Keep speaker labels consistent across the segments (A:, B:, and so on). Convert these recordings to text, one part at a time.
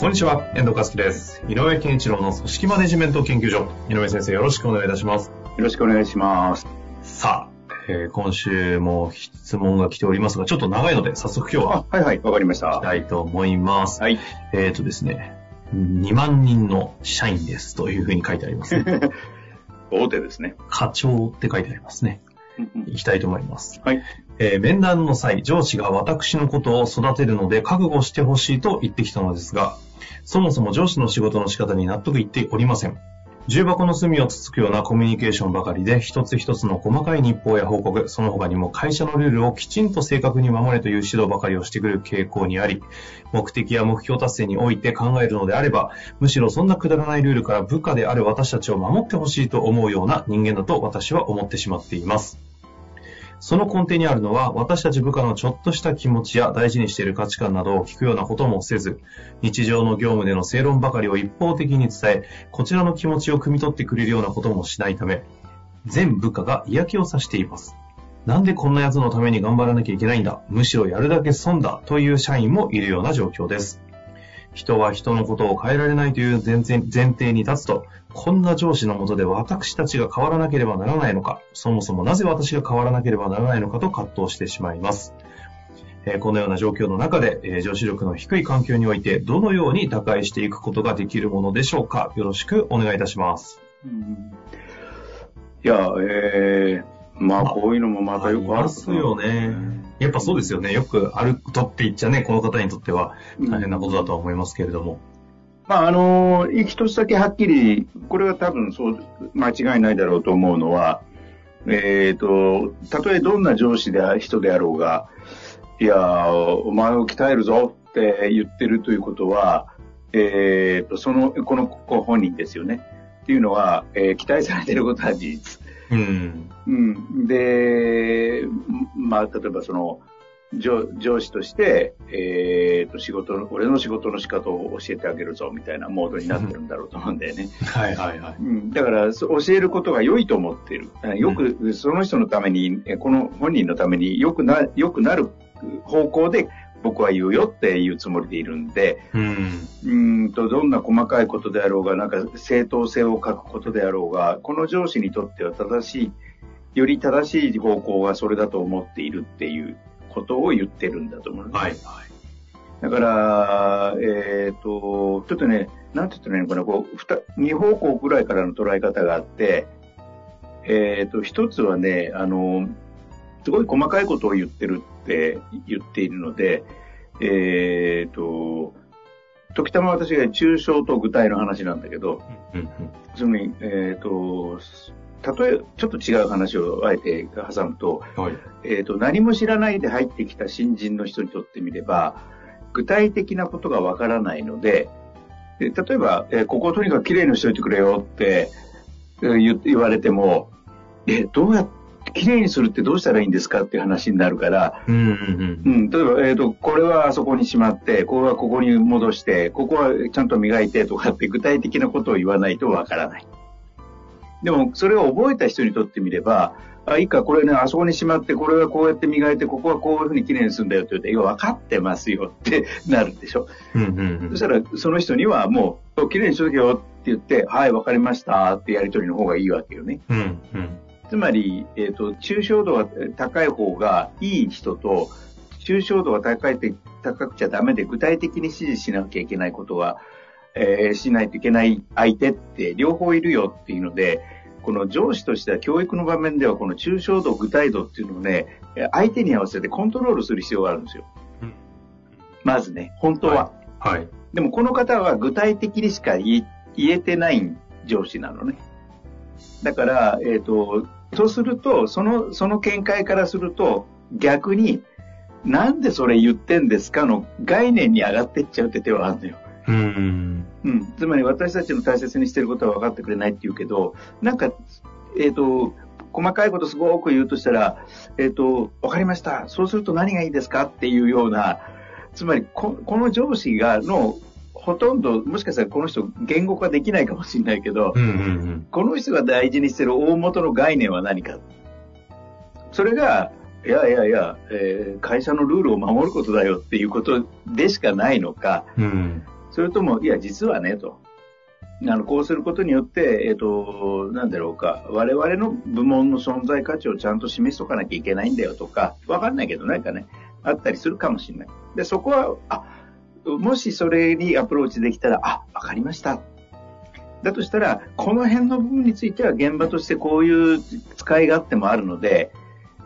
A: こんにちは、遠藤和樹です。井上健一郎の組織マネジメント研究所。井上先生、よろしくお願いいたします。
B: よろしくお願いします。
A: さあ、えー今週も質問が来ておりますが、ちょっと長いので、早速今日は
B: あ、はいはい、わかりまし
A: 行き
B: た。
A: たいと思います。
B: はい。
A: えっ、とですね、2万人の社員ですというふうに書いてありますね。
B: 大手ですね。
A: 課長って書いてありますね。行きたいと思います。
B: はい。
A: えー面談の際、上司が私のことを育てるので覚悟してほしいと言ってきたのですが、そもそも上司の仕事の仕方に納得いっておりません。重箱の隅をつつくようなコミュニケーションばかりで、一つ一つの細かい日報や報告、その他にも会社のルールをきちんと正確に守れという指導ばかりをしてくる傾向にあり、目的や目標達成において考えるのであれば、むしろそんなくだらないルールから部下である私たちを守ってほしいと思うような人間だと私は思ってしまっています。その根底にあるのは、私たち部下のちょっとした気持ちや大事にしている価値観などを聞くようなこともせず、日常の業務での正論ばかりを一方的に伝え、こちらの気持ちを汲み取ってくれるようなこともしないため、全部下が嫌気をさしています。なんでこんな奴のために頑張らなきゃいけないんだむしろやるだけ損だという社員もいるような状況です。人は人のことを変えられないという前前前提に立つと、こんな上司のもとで私たちが変わらなければならないのか、そもそもなぜ私が変わらなければならないのかと葛藤してしまいます。えーこのような状況の中で、えー上司力の低い環境において、どのように打開していくことができるものでしょうか？よろしくお願いいたします。
B: いや、えー、まあ、
A: まあ
B: こういうのもまたよくある
A: ありますよね。やっぱそうですよね。よくあることって言っちゃね、この方にとっては大変なことだとは思いますけれども。
B: まあ、あのー、一つだけはっきり、これは多分そう、間違いないだろうと思うのは、えっ、と、たとえどんな上司であ人であろうが、いやー、お前を鍛えるぞって言ってるということは、えっ、と、その、このご本人ですよね。っていうのは、えー期待されていることは事実。
A: うん。
B: うん、で、まあ、例えばその、上上司として、えー、と仕事の、俺の仕事の仕方を教えてあげるぞみたいなモードになってるんだろうと思うんだよね。
A: はいはいはい。
B: うん、だから、そ教えることが良いと思っている。あよく、その人のために、えこの本人のために良くな、良くなる方向で僕は言うよっていうつもりでいるんで、
A: うん。
B: うーんと、どんな細かいことであろうが、なんか正当性を書くことであろうが、この上司にとっては正しい、より正しい方向がそれだと思っているっていうことを言ってるんだと思う。
A: はい。
B: だから、えっ、と、ちょっとね、なんて言ったらいいのかな、こう、二方向ぐらいからの捉え方があって、えっ、と、一つはね、あの、すごい細かいことを言ってるって言っているので、えっ、と、時たま私が抽象と具体の話なんだけど。つまり、えっ、と、例え、ちょっと違う話をあえて挟むと、
A: はい。
B: えっ、と、何も知らないで入ってきた新人の人にとってみれば、具体的なことがわからないので、で例えば、えーここをとにかくきれいにしといてくれよって、えー言言われても、え、どうやって、きれいにするってどうしたらいいんですかっていう話になるから、
A: うんうん
B: う
A: うん。
B: ん、例えば、えっ、と、これはあそこにしまって、これはここに戻して、ここはちゃんと磨いてとかって具体的なことを言わないとわからない。でも、それを覚えた人にとってみれば、あ、いいか、これね、あそこにしまって、これはこうやって磨いて、ここはこういうふうにきれいにするんだよって言って、いや、分かってますよってなるでしょ。
A: うんうん
B: そしたら、その人にはもう、きれいにしとけよって言って、はい、わかりましたってやりとりの方がいいわけよね。
A: うん。うんうん。
B: つまり、えっ、と、抽象度が高い方がいい人と、抽象度が高いって、高くちゃダメで具体的に指示しなきゃいけないことは、えーしないといけない相手って両方いるよっていうので、この上司としては教育の場面ではこの抽象度、具体度っていうのをね、えー相手に合わせてコントロールする必要があるんですよ
A: うん。
B: まずね、本当は。
A: はい。
B: でもこの方は具体的にしか言えてない上司なのね。だから、えっ、と、そうすると、その、その見解からすると、逆に、なんでそれ言ってんですかの概念に上がってっちゃうって手はあるのよ。
A: うん。
B: うん。つまり私たちの大切にしてることは分かってくれないって言うけど、なんか、えっ、と、細かいことすごく言うとしたら、えっ、と、分かりました。そうすると何がいいですかっていうような、つまりこ、この上司が、の、ほとんど、もしかしたらこの人言語化できないかもしれないけど、
A: うんうん
B: この人が大事にしてる大元の概念は何か？それが、いやいやいや、えー会社のルールを守ることだよっていうことでしかないのか、
A: うん。うん。
B: それとも、いや、実はね、と。あの、こうすることによって、えっ、と、なんだろうか、我々の部門の存在価値をちゃんと示しとかなきゃいけないんだよとか、わかんないけど、なんかね、あったりするかもしれない。で、そこは、あ、もしそれにアプローチできたら、あ、わかりました。だとしたら、この辺の部分については現場としてこういう使い勝手もあるので、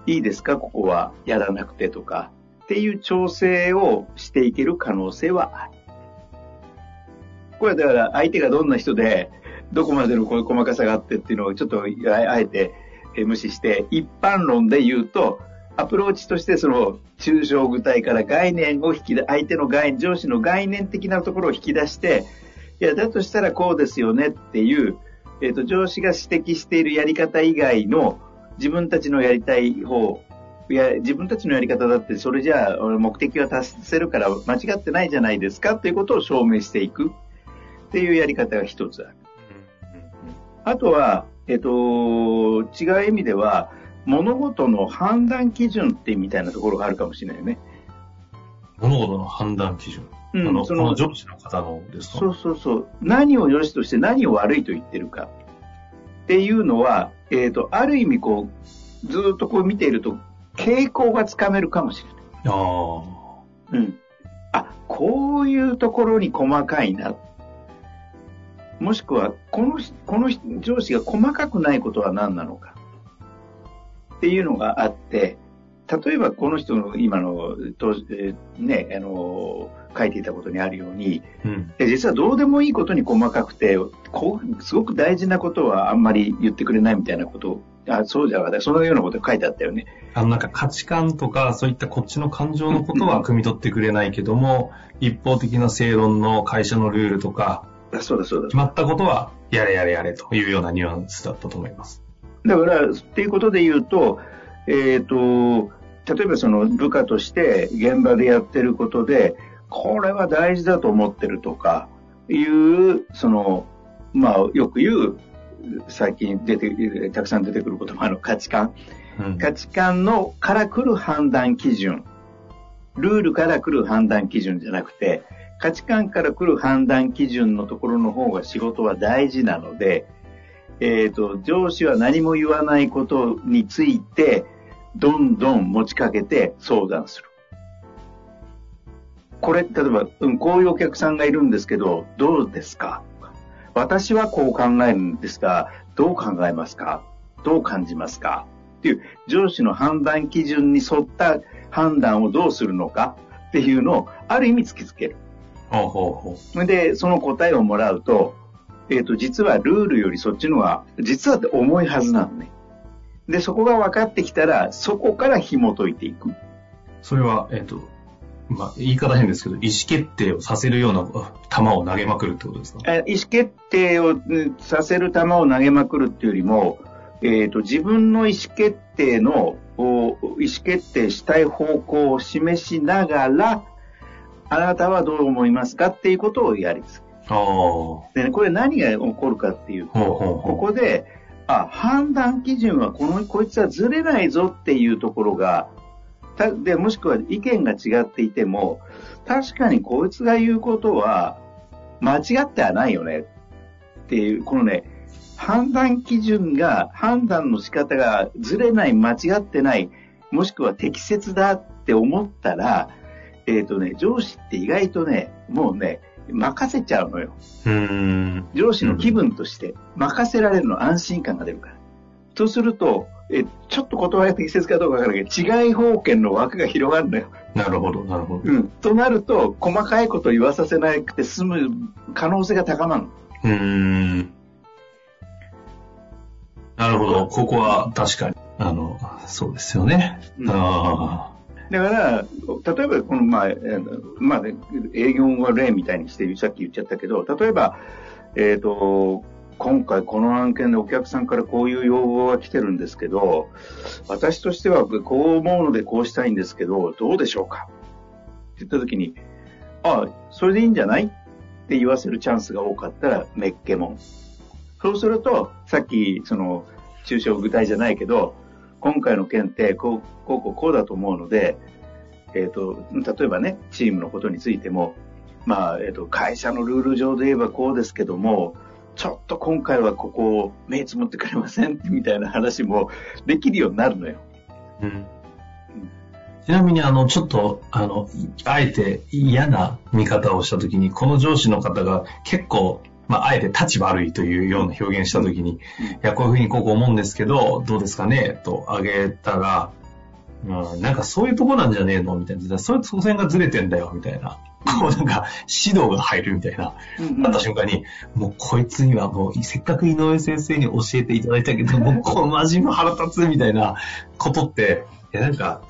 B: いいですか、ここはやらなくてとか、っていう調整をしていける可能性はある。これはだから相手がどんな人で、どこまでのこういう細かさがあってっていうのをちょっとあえて無視して、一般論で言うと、アプローチとしてその抽象具体から概念を引き出、相手の概念、上司の概念的なところを引き出して、いや、だとしたらこうですよねっていう、えっ、と、上司が指摘しているやり方以外の自分たちのやりたい方、いや、自分たちのやり方だって、それじゃあ俺目的は達せるから間違ってないじゃないですかっていうことを証明していくっていうやり方が一つある。あとは、えっ、と、違う意味では、物事の判断基準ってみたいなところがあるかもしれないよね。
A: 物事の判断基準。
B: うん
A: あの、
B: その
A: この上司の方のですか
B: そうそうそう。何を良しとして何を悪いと言ってるかっていうのは、えっ、と、ある意味こう、ずーっとこう見ていると、傾向がつかめるかもしれない。
A: ああ。
B: うん。あ、こういうところに細かいな。もしくは、この人、この人上司が細かくないことは何なのか。っていうのがあって、例えばこの人の今の、とえーね、あの、書いていたことにあるように、
A: うん。
B: で実はどうでもいいことに細かくて、こうすごく大事なことはあんまり言ってくれないみたいなことあそうじゃなかった。そのようなことが書いてあったよね。
A: あの、なんか価値観とか、そういったこっちの感情のことは汲み取ってくれないけども、一方的な正論の会社のルールとか、
B: あそうだそうだ
A: 決。まったことは、やれやれやれというようなニュアンスだったと思います。
B: だから、っていうことで言うと、えっ、と、例えばその部下として現場でやってることで、これは大事だと思ってるとか、いう、その、まあ、よく言う、最近出て、たくさん出てくる言葉の価値観。
A: うん。
B: 価値観のから来る判断基準。ルールから来る判断基準じゃなくて、価値観から来る判断基準のところの方が仕事は大事なので、えっ、と、上司は何も言わないことについて、どんどん持ちかけて相談する。これ、例えば、うん、こういうお客さんがいるんですけど、どうですか？私はこう考えるんですが、どう考えますか？どう感じますか？っていう上司の判断基準に沿った判断をどうするのか？っていうのをある意味突きつける。
A: ほうほうほ
B: それで、その答えをもらうと、えっ、と、実はルールよりそっちのが、実はって重いはずなのね。で、そこが分かってきたら、そこから紐解いていく。
A: う。それは、えっ、と、まあ、言い方変ですけど、意思決定をさせるようなあ球を投げまくるってことですか？
B: え意思決定をうんさせる球を投げまくるっていうよりも、えっ、と、自分の意思決定の、お意思決定したい方向を示しながら、あなたはどう思いますかっていうことをやりつ
A: ああ。ほ
B: でね、これ何が起こるかっていうと、ここで、あ、判断基準はこの、こいつはずれないぞっていうところが、たで、もしくは意見が違っていても、確かにこいつが言うことは間違ってはないよねっていう、このね、判断基準が、判断の仕方がずれない、間違ってない、もしくは適切だって思ったら、えっ、とね、上司って意外とね、もうね、任せちゃうのよ。
A: うーん。
B: 上司の気分として任せられるの安心感が出るから。とすると、えちょっと言葉が適切かどうかわからないけど、違い方権の枠が広がるのよ。
A: なるほど、なるほど。
B: うん。となると、細かいこと言わさせなくて済む可能性が高まるの。
A: うーん。なるほど。ここは確かに。あの、そうですよね。
B: うん
A: ああ。
B: だから、例えば、この、まあ、まあ、営業は例みたいにして、さっき言っちゃったけど、例えば、えっ、と、今回この案件でお客さんからこういう要望が来てるんですけど、私としてはこう思うのでこうしたいんですけど、どうでしょうか？って言った時に、ああ、それでいいんじゃない？って言わせるチャンスが多かったら、めっけもん。そうすると、さっき、その、抽象具体じゃないけど、今回の件って、こう、こう、こう、こうだと思うので、えっ、と、例えばね、チームのことについても、まあ、えっ、と、会社のルール上で言えばこうですけども、ちょっと今回はここを目つむってくれませんみたいな話も できるようになるのよ。
A: うんちなみに、あの、ちょっと、あの、あえて嫌な見方をしたときに、この上司の方が結構、まあ、あえて立場悪いというような表現したときに、いや、こういうふうにこう思うんですけど、どうですかね？とあげたら、うん、なんかそういうとこなんじゃねえの？みたいな。そういうその辺がずれてんだよ、みたいな。こうなんか指導が入るみたいな。なった瞬間に、もうこいつにはもうせっかく井上先生に教えていただいたけど、もうこの真面目腹立つみたいなことって、いやなんか、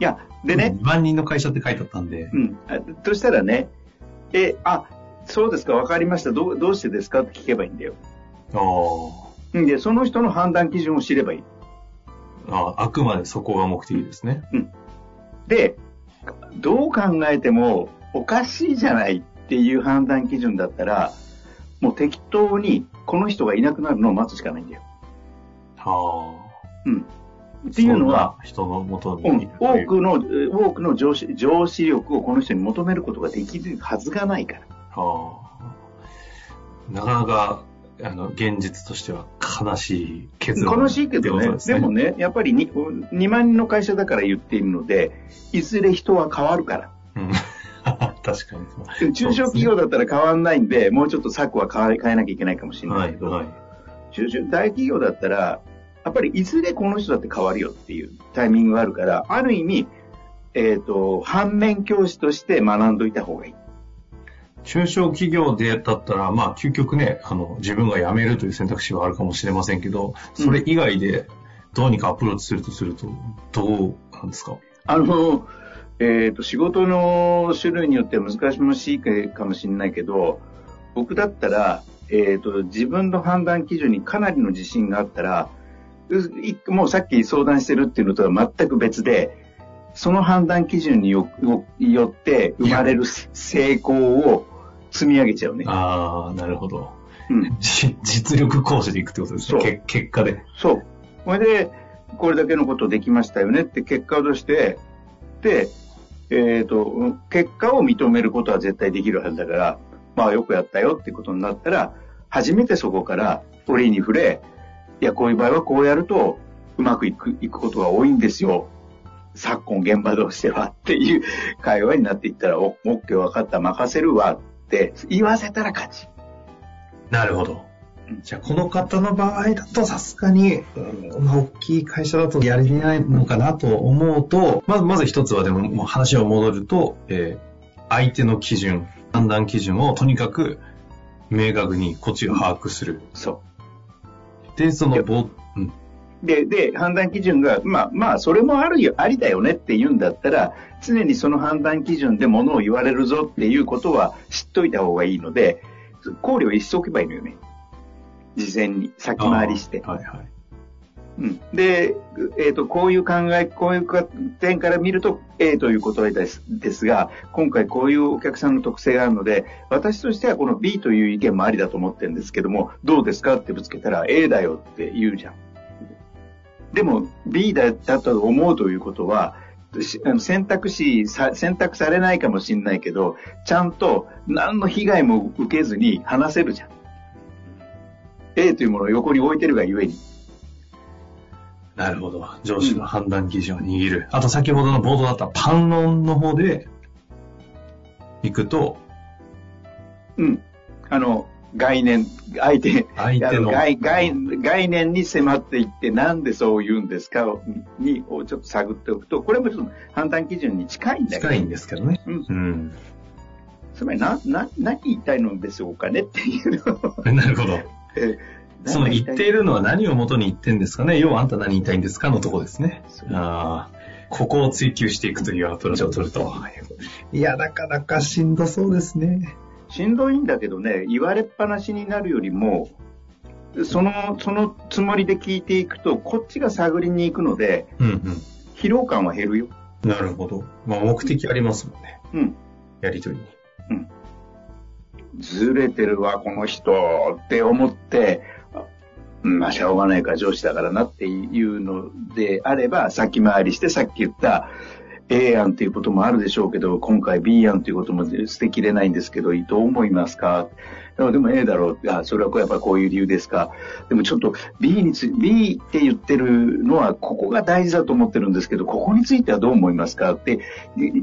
B: いや、でね、
A: 2万人の会社って書いてあったんで、
B: うん。あとしたらね、え、あ、そうですか、わかりました。どう、どうしてですかって聞けばいいんだよ。
A: あー
B: うんで、その人の判断基準を知ればいい。
A: あ、あくまでそこが目的ですね。
B: で、どう考えてもおかしいじゃないっていう判断基準だったら、もう適当にこの人がいなくなるのを待つしかないんだよ。
A: は
B: うん。
A: あ。
B: っていうのは、
A: 人のもとに
B: うん多くの、えー多くの上司、上司力をこの人に求めることができるはずがないから。
A: はあ。なかなか、あの、現実としては悲しい結論
B: 悲しいけどねでもね、やっぱり 2, 2万人の会社だから言っているので、いずれ人は変わるから。
A: うん 確かに。
B: 中小企業だったら変わんないんで、もうちょっと策は変え変えなきゃいけないかもしれな
A: はいい、
B: けど、
A: はい。
B: 中小大企業だったら、やっぱりいずれこの人だって変わるよっていうタイミングがあるから、ある意味、えっ、と、反面教師として学んどいた方がいい。
A: 中小企業でだったら、まあ、究極ね、あの、自分が辞めるという選択肢はあるかもしれませんけど、それ以外でどうにかアプローチするとすると、どうなんですか？
B: あの、えっ、と、仕事の種類によっては難しいかもしれないけど、僕だったら、えっ、と、自分の判断基準にかなりの自信があったら、もうさっき相談してるっていうのとは全く別で、その判断基準によよよって生まれる成功を積み上げちゃうね。
A: ああ、なるほど。
B: うん。
A: じ実力行使でいくってことですね。
B: そう
A: け結果で。
B: そう。それで、これだけのことできましたよねって結果として、で、えっ、と、結果を認めることは絶対できるはずだから、まあよくやったよってことになったら、初めてそこから折に触れ、いや、こういう場合はこうやるとうまくいく、いくことが多いんですよ。昨今現場としてはっていう会話になっていったら、お、オッケー分かった、任せるわ言わせたら勝ち。
A: なるほど
B: うん。
A: じゃあ、この方の場合だとさすがに、うんまあ、大きい会社だとやれないのかなと思うと、まず、まず一つはでも、もう話を戻ると、えー相手の基準、判断基準をとにかく明確にこっちが把握する。
B: そう。
A: で、その、ぼうん、
B: で、で、判断基準が、まあ、まあ、それもあるよ、ありだよねって言うんだったら、常にその判断基準でものを言われるぞっていうことは知っといた方がいいので、考慮をしておけばいいのよね。事前に、先回りして。
A: はいはい。
B: うん、で、えっ、と、こういう考え、こういう点から見ると A ということですですが、今回こういうお客さんの特性があるので、私としてはこの B という意見もありだと思ってるんですけども、どうですかってぶつけたら A だよって言うじゃん。でも B だったと思うということは、選択肢さ、選択されないかもしれないけど、ちゃんと何の被害も受けずに話せるじゃん。A というものを横に置いてるがゆえに。
A: なるほど。上司の判断基準を握る。あと先ほどの冒頭だったパン論の方で行くと、
B: うん。あの、概念、相手、
A: 相手の
B: あ概概概念に迫っていって、なんでそう言うんですかをに、をちょっと探っておくと、これもちょっと判断基準に近いんだけど。
A: 近いんですけどね。
B: うん。
A: うん。
B: つまり、な、な、何言いたいのでしょうかねっていうのを。
A: なるほど。
B: え
A: その言っているのは何を元に言ってんですかね要はあんた何言いたいんですかのとこですね。ああ。ここを追求していくというアプローチを取ると。いや、なかなかしんどそうですね。
B: しんどいんだけどね、言われっぱなしになるよりも、その、そのつもりで聞いていくと、こっちが探りに行くので、
A: うんうん。
B: 疲労感は減るよ。
A: なるほど。まあ、目的ありますもんね。
B: うん。
A: やりとりに。
B: ずれてるわ、この人って思って、まあ、しょうがないから上司だからなっていうのであれば、先回りしてさっき言った A 案っていうこともあるでしょうけど、今回 B 案ということも捨てきれないんですけど、どう思いますか？でも A だろう。あ、それはやっぱこういう理由ですか？でもちょっと B につ、B って言ってるのは、ここが大事だと思ってるんですけど、ここについてはどう思いますか？って、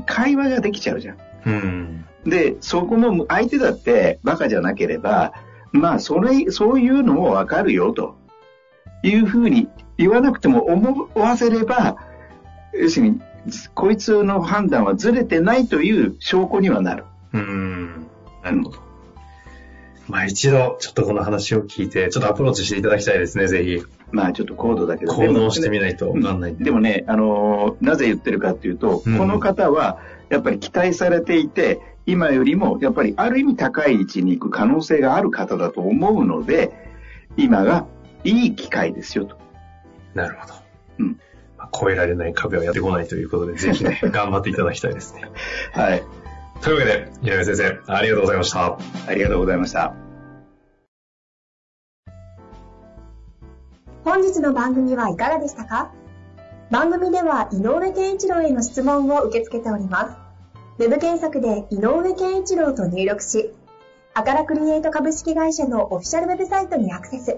B: 会話ができちゃうじゃん。
A: うん。
B: で、そこの相手だってバカじゃなければ、まあ、それ、そういうのもわかるよ、というふうに言わなくても思わせれば、要するに、こいつの判断はずれてないという証拠にはなる。
A: うん。なるほど。まあ一度、ちょっとこの話を聞いて、ちょっとアプローチしていただきたいですね、ぜひ。
B: まあ、ちょっと高度だけど。
A: 行動してみないとわかんないんで。
B: でもね、あのーなぜ言ってるかっていうと、
A: うん
B: この方は、やっぱり期待されていて、今よりも、やっぱりある意味高い位置に行く可能性がある方だと思うので、今がいい機会ですよと。
A: なるほど。超えられない壁はやってこないということで、ぜひね、頑張っていただきたいですね。
B: はい。
A: というわけで、井上先生、ありがとうございました。
B: ありがとうございました。
C: 本日の番組はいかがでしたか？番組では井上健一郎への質問を受け付けております。ウェブ検索で井上健一郎と入力し、アカラクリエイト株式会社のオフィシャルウェブサイトにアクセス。